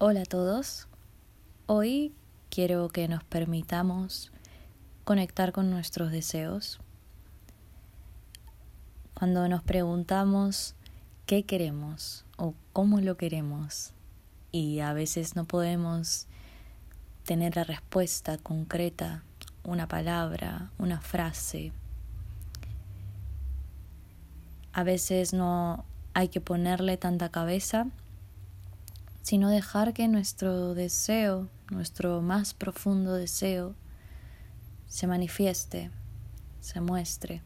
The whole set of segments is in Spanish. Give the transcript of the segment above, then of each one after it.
Hola a todos. Hoy quiero que nos permitamos conectar con nuestros deseos. Cuando nos preguntamos qué queremos o cómo lo queremos y a veces no podemos tener la respuesta concreta, una palabra, una frase. A veces no hay que ponerle tanta cabeza sino dejar que nuestro deseo, nuestro más profundo deseo, se manifieste, se muestre.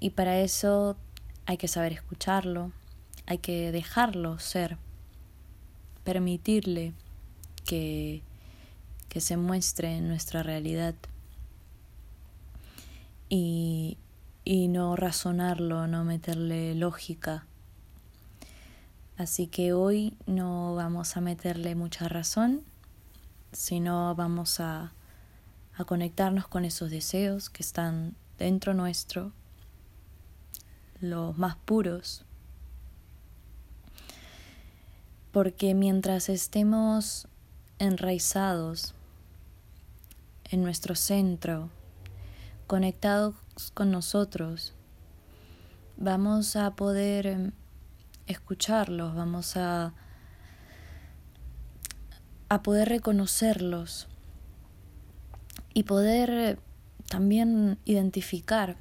Y para eso hay que saber escucharlo, hay que dejarlo ser, permitirle que, que se muestre en nuestra realidad y, y no razonarlo, no meterle lógica Así que hoy no vamos a meterle mucha razón, sino vamos a, a conectarnos con esos deseos que están dentro nuestro, los más puros. Porque mientras estemos enraizados en nuestro centro, conectados con nosotros, vamos a poder escucharlos, vamos a, a poder reconocerlos y poder también identificar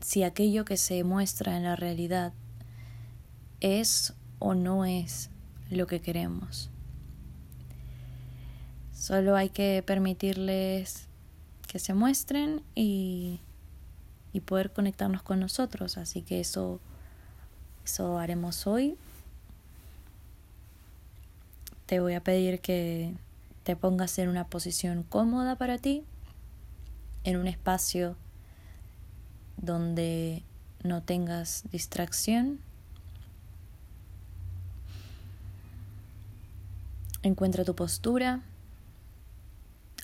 si aquello que se muestra en la realidad es o no es lo que queremos. Solo hay que permitirles que se muestren y, y poder conectarnos con nosotros. Así que eso eso haremos hoy. Te voy a pedir que te pongas en una posición cómoda para ti, en un espacio donde no tengas distracción. Encuentra tu postura,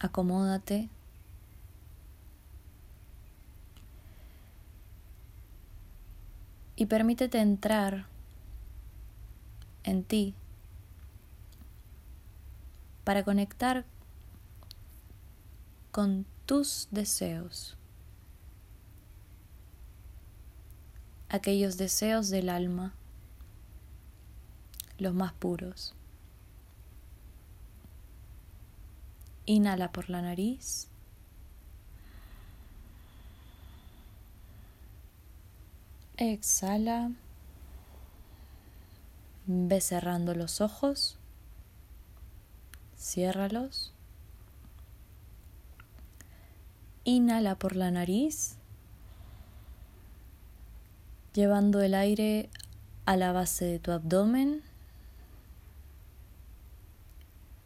acomódate. Y permítete entrar en ti para conectar con tus deseos, aquellos deseos del alma, los más puros. Inhala por la nariz. Exhala. Ve cerrando los ojos. Ciérralos. Inhala por la nariz, llevando el aire a la base de tu abdomen.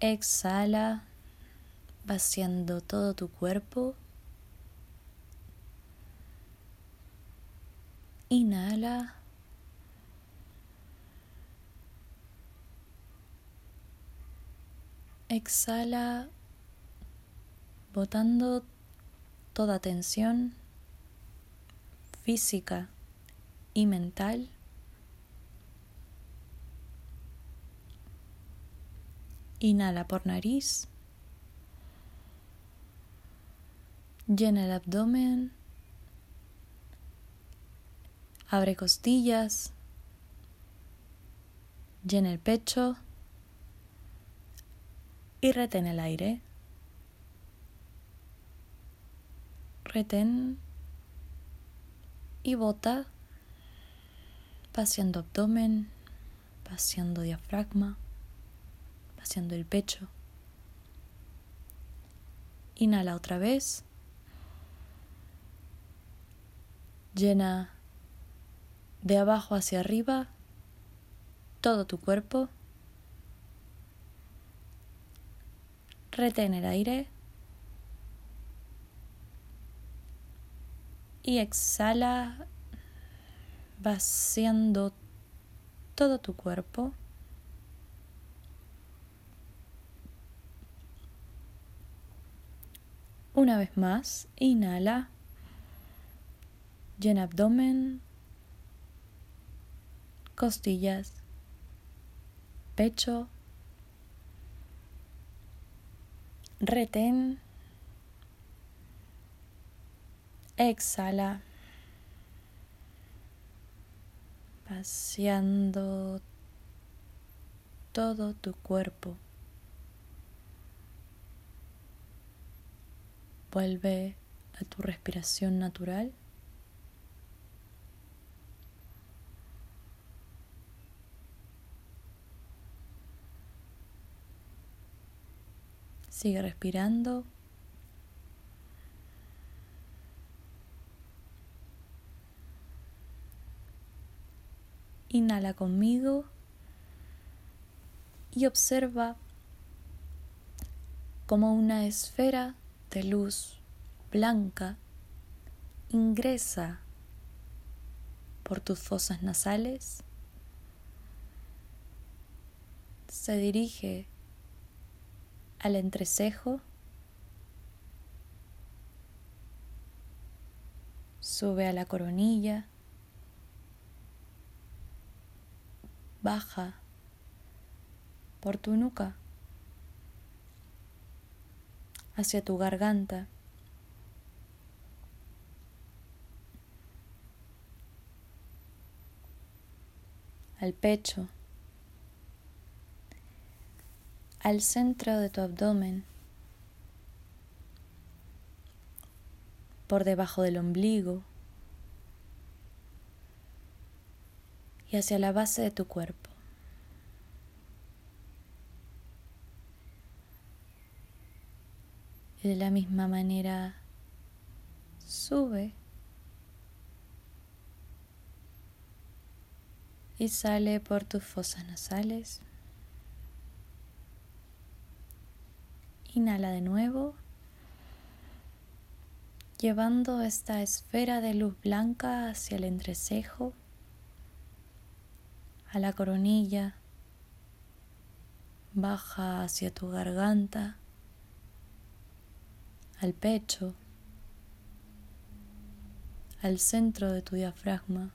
Exhala, vaciando todo tu cuerpo. Inhala. Exhala, botando toda tensión física y mental. Inhala por nariz. Llena el abdomen. Abre costillas. Llena el pecho. Y retén el aire. Retén y bota, paseando abdomen, paseando diafragma, paseando el pecho. Inhala otra vez. Llena de abajo hacia arriba, todo tu cuerpo. Retén el aire. Y exhala vaciando todo tu cuerpo. Una vez más, inhala, llena abdomen, costillas, pecho. Retén. Exhala. Vaciando todo tu cuerpo. Vuelve a tu respiración natural. Sigue respirando. Inhala conmigo y observa como una esfera de luz blanca ingresa por tus fosas nasales, se dirige al entrecejo, sube a la coronilla, baja por tu nuca hacia tu garganta. al pecho, al centro de tu abdomen, por debajo del ombligo y hacia la base de tu cuerpo. Y de la misma manera sube y sale por tus fosas nasales. Inhala de nuevo, llevando esta esfera de luz blanca hacia el entrecejo, a la coronilla, baja hacia tu garganta al pecho, al centro de tu diafragma,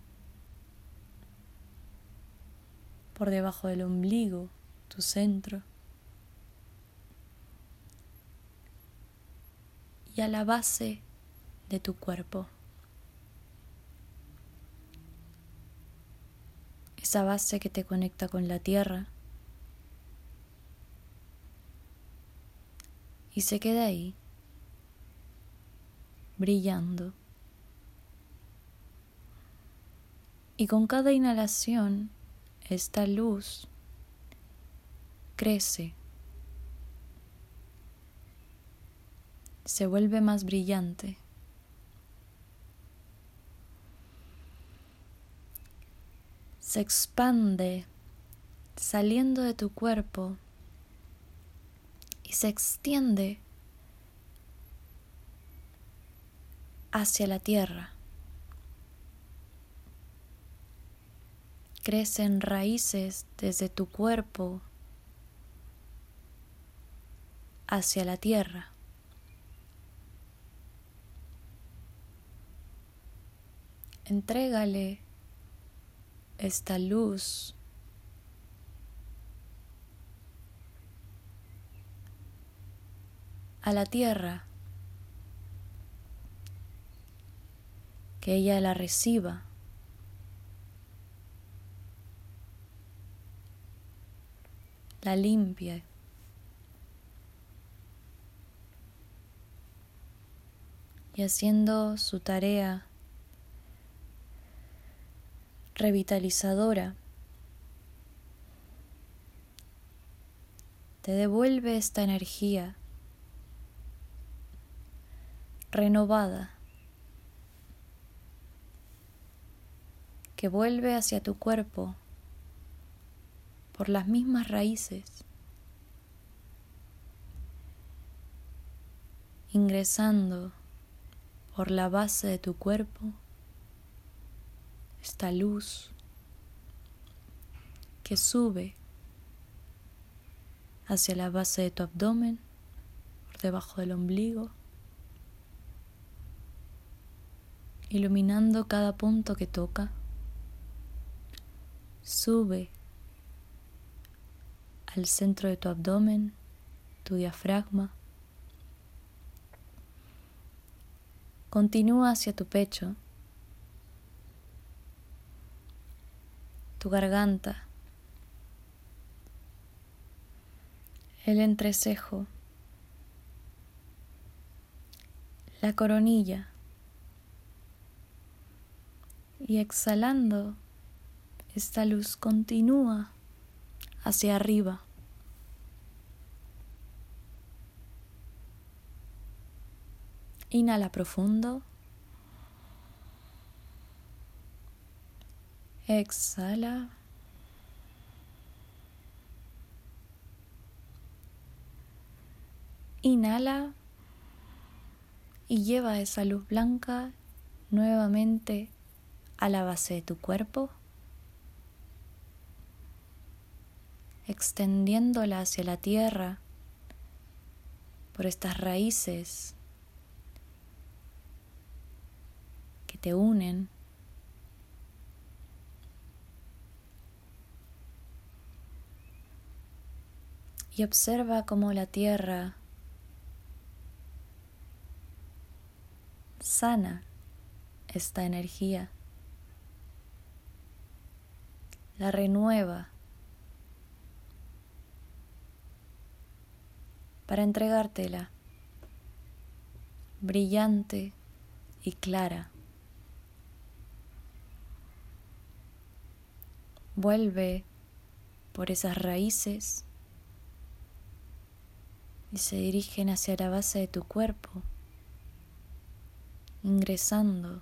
por debajo del ombligo, tu centro, y a la base de tu cuerpo. Esa base que te conecta con la tierra y se queda ahí brillando. Y con cada inhalación, esta luz crece, se vuelve más brillante. Se expande saliendo de tu cuerpo y se extiende hacia la tierra. Crecen raíces desde tu cuerpo hacia la tierra. Entrégale esta luz a la tierra que ella la reciba. La limpie. Y haciendo su tarea revitalizadora, te devuelve esta energía renovada que vuelve hacia tu cuerpo por las mismas raíces, ingresando por la base de tu cuerpo esta luz que sube hacia la base de tu abdomen, por debajo del ombligo, iluminando cada punto que toca sube al centro de tu abdomen, tu diafragma. Continúa hacia tu pecho, tu garganta, el entrecejo, la coronilla y exhalando esta luz continúa hacia arriba. Inhala profundo. Exhala. Inhala y lleva esa luz blanca nuevamente a la base de tu cuerpo. extendiéndola hacia la tierra por estas raíces que te unen. Y observa cómo la tierra sana esta energía, la renueva para entregártela, brillante y clara. Vuelve por esas raíces y se dirigen hacia la base de tu cuerpo, ingresando,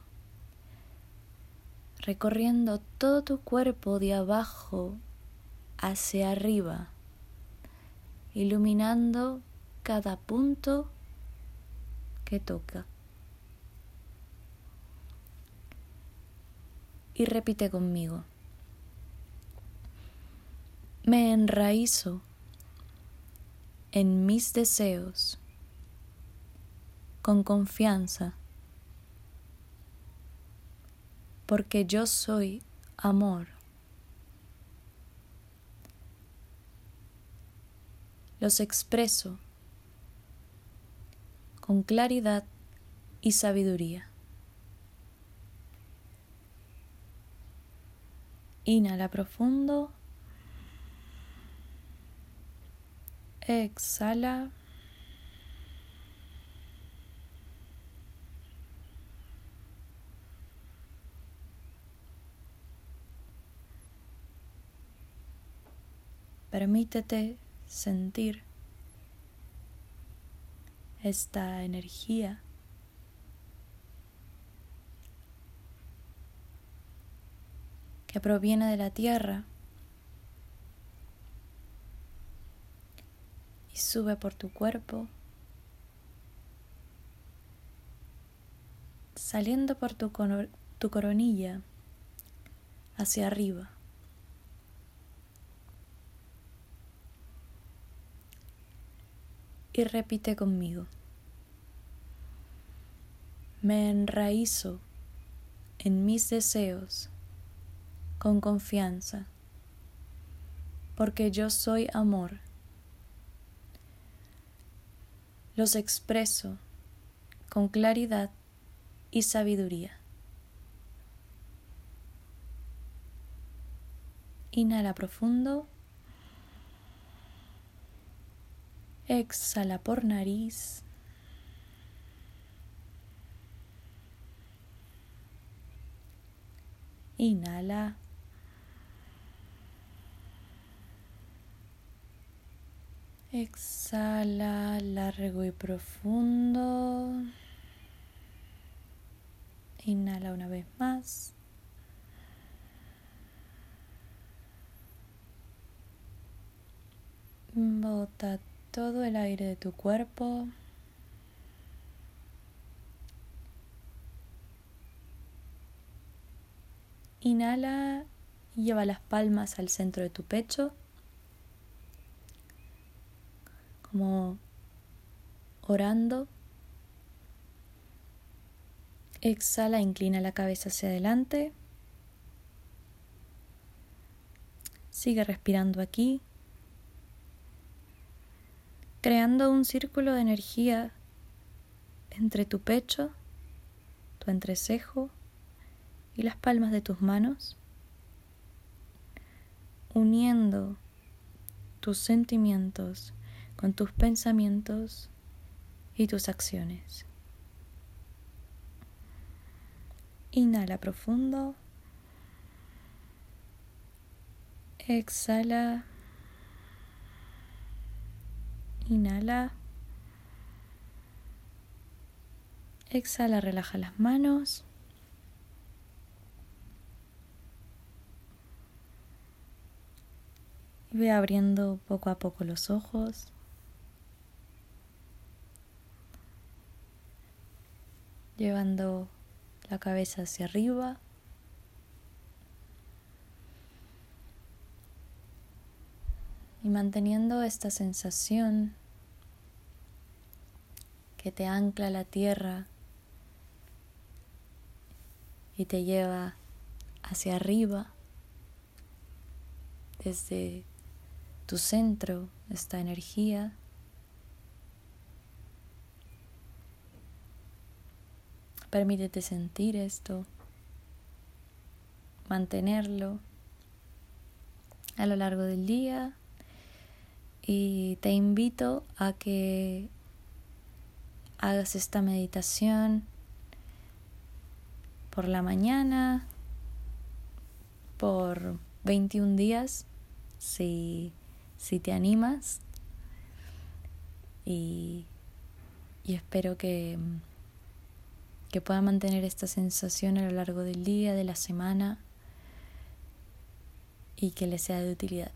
recorriendo todo tu cuerpo de abajo hacia arriba, iluminando cada punto que toca. Y repite conmigo. Me enraizo en mis deseos con confianza, porque yo soy amor. Los expreso con claridad y sabiduría. Inhala profundo. Exhala. Permítete sentir esta energía. que proviene de la tierra sube por tu cuerpo, saliendo por tu, tu coronilla hacia arriba. y repite conmigo. Me enraizo en mis deseos con confianza, porque yo soy amor. Los expreso con claridad y sabiduría. Inhala profundo. Exhala por nariz. Inhala. Exhala largo y profundo. Inhala una vez más. Bota todo el aire de tu cuerpo. Inhala lleva las palmas al centro de tu pecho, como orando. Exhala, inclina la cabeza hacia adelante. Sigue respirando aquí creando un círculo de energía entre tu pecho, tu entrecejo y las palmas de tus manos, uniendo tus sentimientos con tus pensamientos y tus acciones. Inhala profundo. Exhala. Inhala. Exhala, relaja las manos. Y voy abriendo poco a poco los ojos. Llevando la cabeza hacia arriba. Y manteniendo esta sensación que te ancla a la tierra y te lleva hacia arriba desde tu centro, esta energía. Permítete sentir esto, mantenerlo a lo largo del día y te invito a que hagas esta meditación por la mañana, por 21 días, si, si te animas. Y, y espero que que pueda mantener esta sensación a lo largo del día, de la semana y que le sea de utilidad.